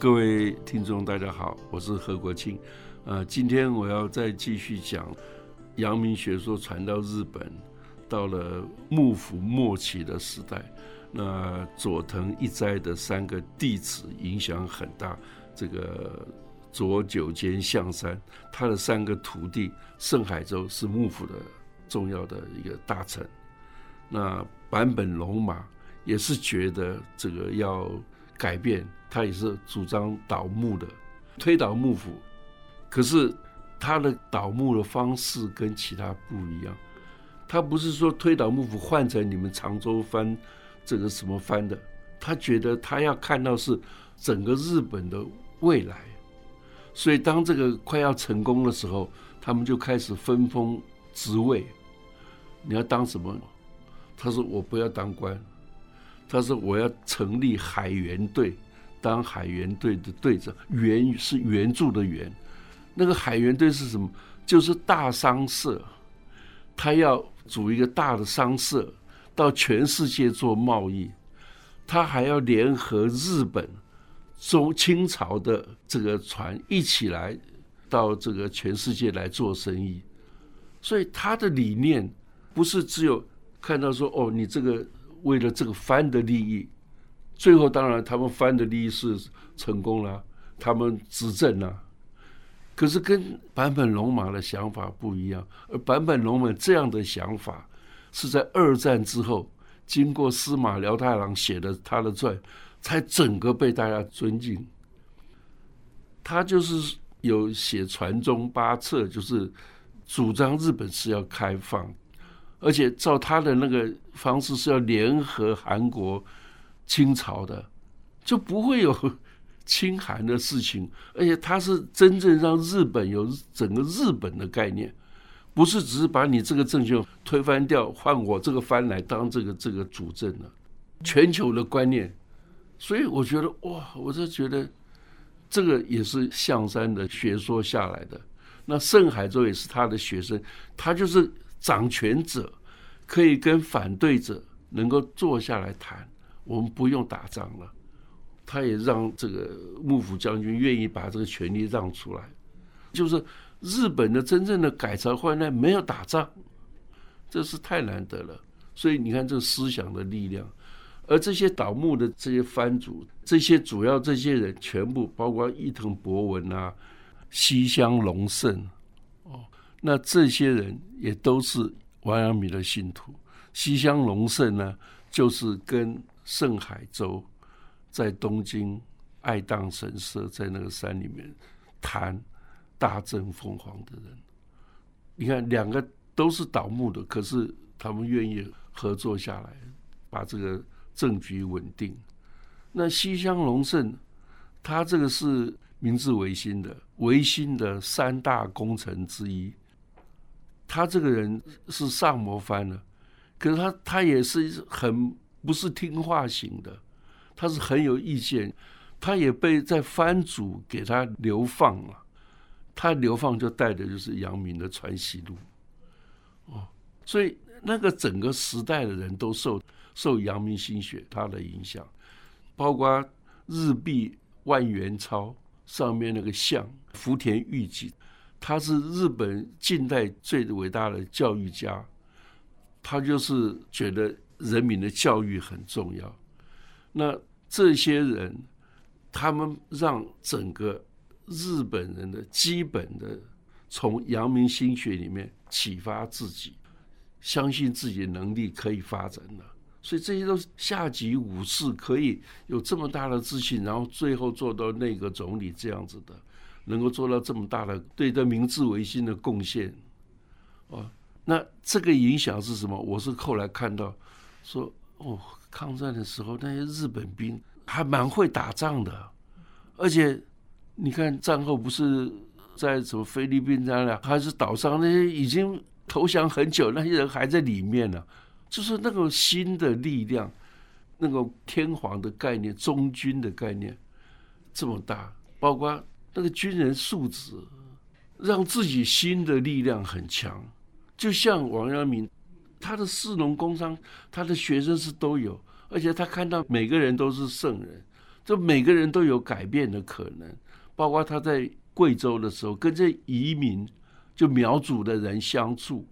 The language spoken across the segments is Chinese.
各位听众，大家好，我是何国庆。呃，今天我要再继续讲阳明学说传到日本，到了幕府末期的时代，那佐藤一斋的三个弟子影响很大。这个佐久间象山，他的三个徒弟盛海洲是幕府的重要的一个大臣。那坂本龙马也是觉得这个要改变。他也是主张倒幕的，推倒幕府，可是他的倒幕的方式跟其他不一样。他不是说推倒幕府换成你们常州藩这个什么藩的，他觉得他要看到是整个日本的未来。所以当这个快要成功的时候，他们就开始分封职位。你要当什么？他说我不要当官，他说我要成立海员队。当海员队的队长，援是援助的援，那个海员队是什么？就是大商社，他要组一个大的商社，到全世界做贸易，他还要联合日本、中清朝的这个船一起来到这个全世界来做生意，所以他的理念不是只有看到说哦，你这个为了这个藩的利益。最后，当然他们藩的利益是成功了，他们执政了。可是跟坂本龙马的想法不一样，而坂本龙马这样的想法是在二战之后，经过司马辽太郎写的他的传，才整个被大家尊敬。他就是有写传中八策，就是主张日本是要开放，而且照他的那个方式是要联合韩国。清朝的就不会有清韩的事情，而且他是真正让日本有整个日本的概念，不是只是把你这个政权推翻掉，换我这个藩来当这个这个主政的全球的观念。所以我觉得哇，我就觉得这个也是象山的学说下来的。那盛海洲也是他的学生，他就是掌权者，可以跟反对者能够坐下来谈。我们不用打仗了，他也让这个幕府将军愿意把这个权利让出来，就是日本的真正的改朝换代没有打仗，这是太难得了。所以你看这个思想的力量，而这些倒幕的这些藩主，这些主要这些人全部包括伊藤博文啊、西乡隆盛哦，那这些人也都是王阳明的信徒。西乡隆盛呢，就是跟盛海洲在东京爱宕神社，在那个山里面谈大政凤凰的人，你看两个都是倒幕的，可是他们愿意合作下来，把这个政局稳定。那西乡隆盛，他这个是明治维新的维新的三大功臣之一，他这个人是上模藩的，可是他他也是很。不是听话型的，他是很有意见，他也被在藩主给他流放了，他流放就带的就是杨明的传习录，哦，所以那个整个时代的人都受受阳明心学他的影响，包括日币万元钞上面那个像福田裕吉，他是日本近代最伟大的教育家，他就是觉得。人民的教育很重要。那这些人，他们让整个日本人的基本的从阳明心学里面启发自己，相信自己的能力可以发展了。所以这些都是下级武士可以有这么大的自信，然后最后做到内阁总理这样子的，能够做到这么大的对的明治维新的贡献。哦，那这个影响是什么？我是后来看到。说哦，抗战的时候那些日本兵还蛮会打仗的，而且你看战后不是在什么菲律宾那里，还是岛上那些已经投降很久那些人还在里面呢，就是那个新的力量，那个天皇的概念、中军的概念这么大，包括那个军人素质，让自己新的力量很强，就像王阳明。他的士农工商，他的学生是都有，而且他看到每个人都是圣人，就每个人都有改变的可能，包括他在贵州的时候跟这移民就苗族的人相处，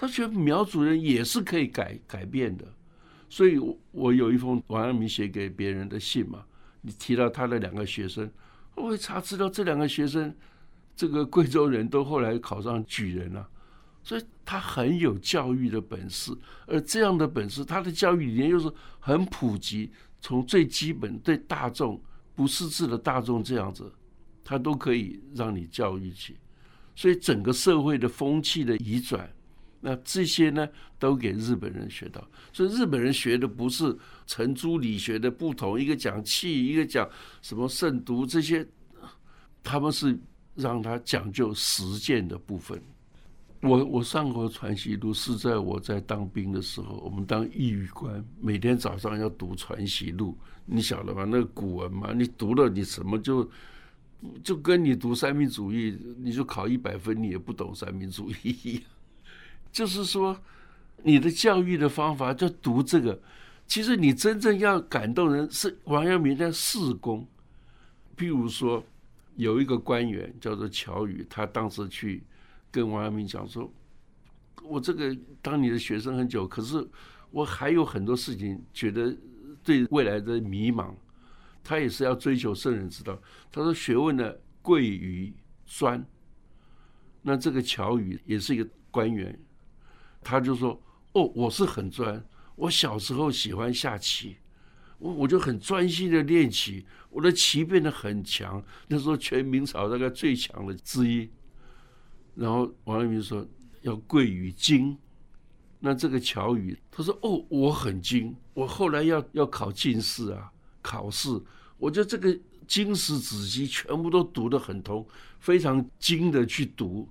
他觉得苗族人也是可以改改变的。所以，我我有一封王阳明写给别人的信嘛，你提到他的两个学生，我一查知道这两个学生，这个贵州人都后来考上举人了，所以他很有教育的本事，而这样的本事，他的教育理念又是很普及。从最基本对大众不识字的大众这样子，他都可以让你教育起，所以整个社会的风气的移转，那这些呢都给日本人学到。所以日本人学的不是程朱理学的不同，一个讲气，一个讲什么慎独这些，他们是让他讲究实践的部分。我我上过传习录是在我在当兵的时候，我们当义语官，每天早上要读传习录，你晓得吧？那个古文嘛，你读了你什么就就跟你读三民主义，你就考一百分，你也不懂三民主义一样。就是说，你的教育的方法就读这个，其实你真正要感动人是王阳明的事功。譬如说，有一个官员叫做乔宇，他当时去。跟王阳明讲说：“我这个当你的学生很久，可是我还有很多事情，觉得对未来的迷茫。他也是要追求圣人之道。他说学问呢贵于专。那这个乔宇也是一个官员，他就说：哦，我是很专。我小时候喜欢下棋，我我就很专心的练棋，我的棋变得很强。那时候全明朝大概最强的之一。”然后王阳明说要贵于精，那这个乔宇他说哦我很精，我后来要要考进士啊考试，我觉得这个经史子集全部都读得很通，非常精的去读，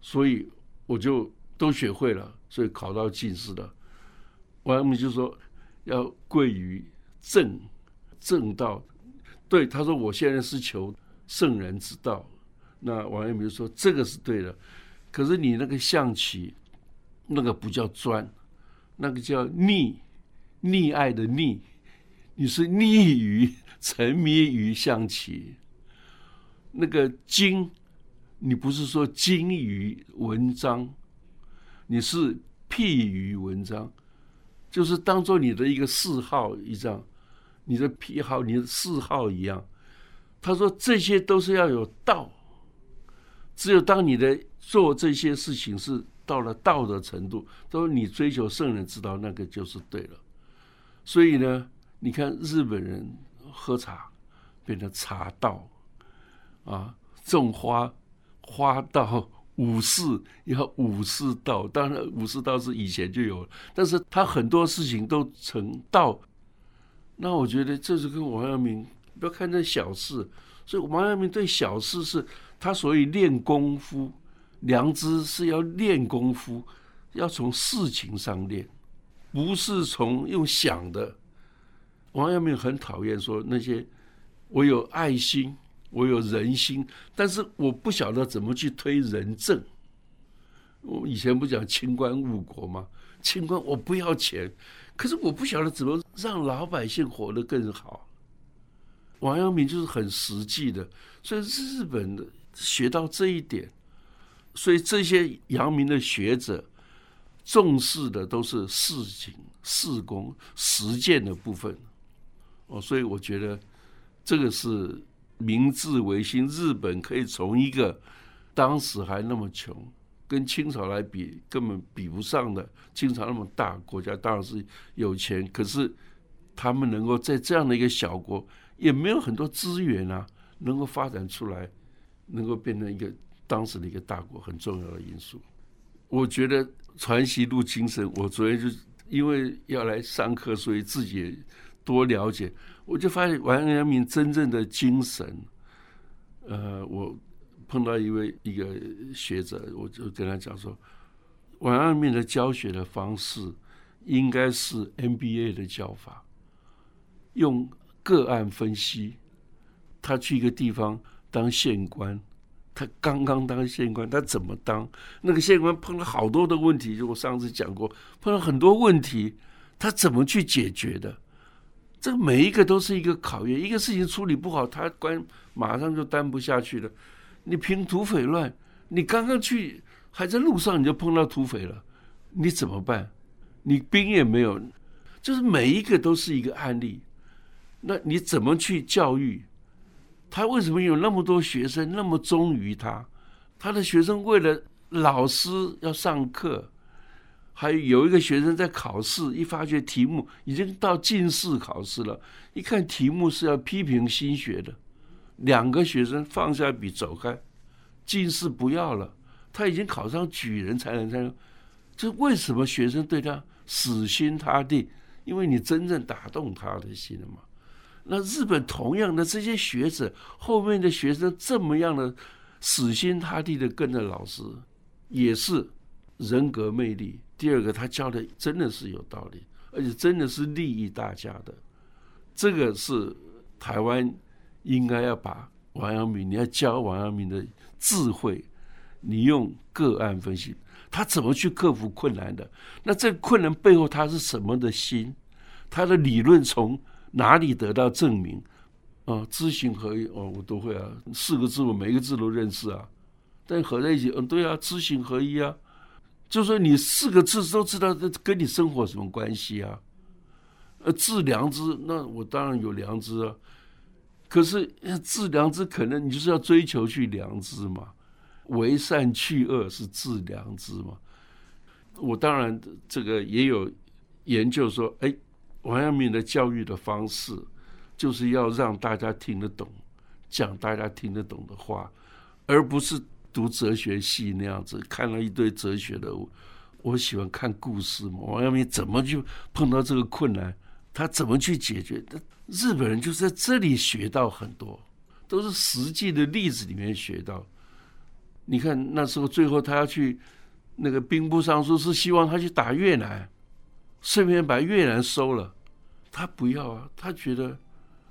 所以我就都学会了，所以考到进士了。王阳明就说要贵于正正道，对他说我现在是求圣人之道。那王阳明说：“这个是对的，可是你那个象棋，那个不叫专，那个叫溺，溺爱的溺，你是溺于沉迷于象棋。那个精，你不是说精于文章，你是癖于文章，就是当做你的一个嗜好一样，你的癖好、你的嗜好一样。他说这些都是要有道。”只有当你的做这些事情是到了道的程度，都你追求圣人之道，那个就是对了。所以呢，你看日本人喝茶变成茶道啊，种花花道，武士要武士道。当然，武士道是以前就有了，但是他很多事情都成道。那我觉得这是跟王阳明不要看这小事，所以王阳明对小事是。他所以练功夫，良知是要练功夫，要从事情上练，不是从用想的。王阳明很讨厌说那些我有爱心，我有人心，但是我不晓得怎么去推人政。我以前不讲清官误国吗？清官我不要钱，可是我不晓得怎么让老百姓活得更好。王阳明就是很实际的，所以日本的。学到这一点，所以这些阳明的学者重视的都是事情、事功、实践的部分。哦，所以我觉得这个是明治维新，日本可以从一个当时还那么穷，跟清朝来比根本比不上的，清朝那么大国家当然是有钱，可是他们能够在这样的一个小国，也没有很多资源啊，能够发展出来。能够变成一个当时的一个大国很重要的因素，我觉得传习录精神。我昨天就因为要来上课，所以自己多了解，我就发现王阳明真正的精神。呃，我碰到一位一个学者，我就跟他讲说，王阳明的教学的方式应该是 MBA 的教法，用个案分析。他去一个地方。当县官，他刚刚当县官，他怎么当？那个县官碰了好多的问题，就我上次讲过，碰了很多问题，他怎么去解决的？这个每一个都是一个考验。一个事情处理不好，他关马上就担不下去了。你凭土匪乱，你刚刚去还在路上你就碰到土匪了，你怎么办？你兵也没有，就是每一个都是一个案例。那你怎么去教育他？为什么有那么多学生那么忠于他？他的学生为了老师要上课，还有一个学生在考试，一发觉题目已经到进士考试了，一看题目是要批评新学的，两个学生放下笔走开，进士不要了，他已经考上举人才能参。这为什么学生对他死心塌地？因为你真正打动他的心了嘛。那日本同样的这些学者，后面的学生这么样的。死心塌地的跟着老师，也是人格魅力。第二个，他教的真的是有道理，而且真的是利益大家的。这个是台湾应该要把王阳明，你要教王阳明的智慧，你用个案分析，他怎么去克服困难的？那这困难背后他是什么的心？他的理论从哪里得到证明？啊，知行合一哦，我都会啊，四个字我每一个字都认识啊。但合在一起，嗯，对啊，知行合一啊，就说你四个字都知道，这跟你生活什么关系啊？呃，治良知，那我当然有良知啊。可是治良知，可能你就是要追求去良知嘛，为善去恶是治良知嘛。我当然这个也有研究说，哎，王阳明的教育的方式。就是要让大家听得懂，讲大家听得懂的话，而不是读哲学系那样子看了一堆哲学的。我喜欢看故事嘛。王阳明怎么去碰到这个困难，他怎么去解决？日本人就是在这里学到很多，都是实际的例子里面学到。你看那时候最后他要去那个兵部尚书，是希望他去打越南，顺便把越南收了。他不要啊，他觉得。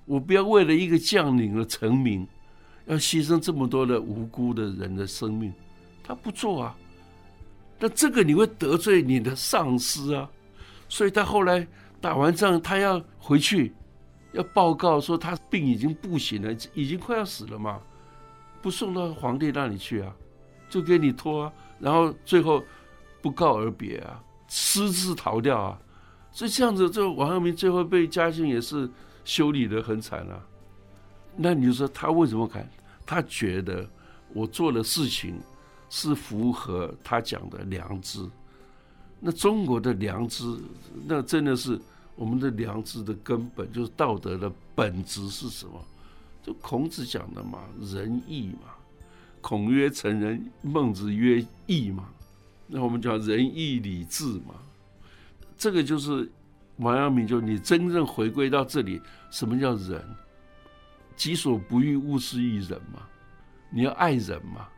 我不要为了一个将领而成名，要牺牲这么多的无辜的人的生命，他不做啊。那这个你会得罪你的上司啊，所以他后来打完仗，他要回去，要报告说他病已经不行了，已经快要死了嘛，不送到皇帝那里去啊，就给你拖，然后最后不告而别啊，私自逃掉啊，所以这样子，这王阳明最后被嘉靖也是。修理的很惨啊，那你说他为什么敢？他觉得我做的事情是符合他讲的良知。那中国的良知，那真的是我们的良知的根本，就是道德的本质是什么？就孔子讲的嘛，仁义嘛。孔曰：“成人。”孟子曰：“义嘛。”那我们讲仁义礼智嘛，这个就是。王阳明就你真正回归到这里，什么叫仁？己所不欲，勿施于人嘛。你要爱人嘛。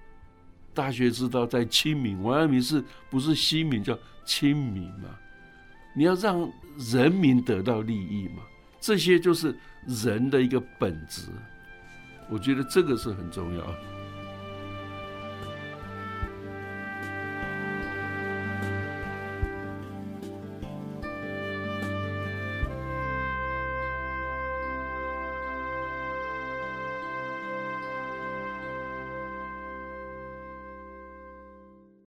大学之道在亲民，王阳明是不是西民？叫亲民嘛。你要让人民得到利益嘛。这些就是人的一个本质。我觉得这个是很重要。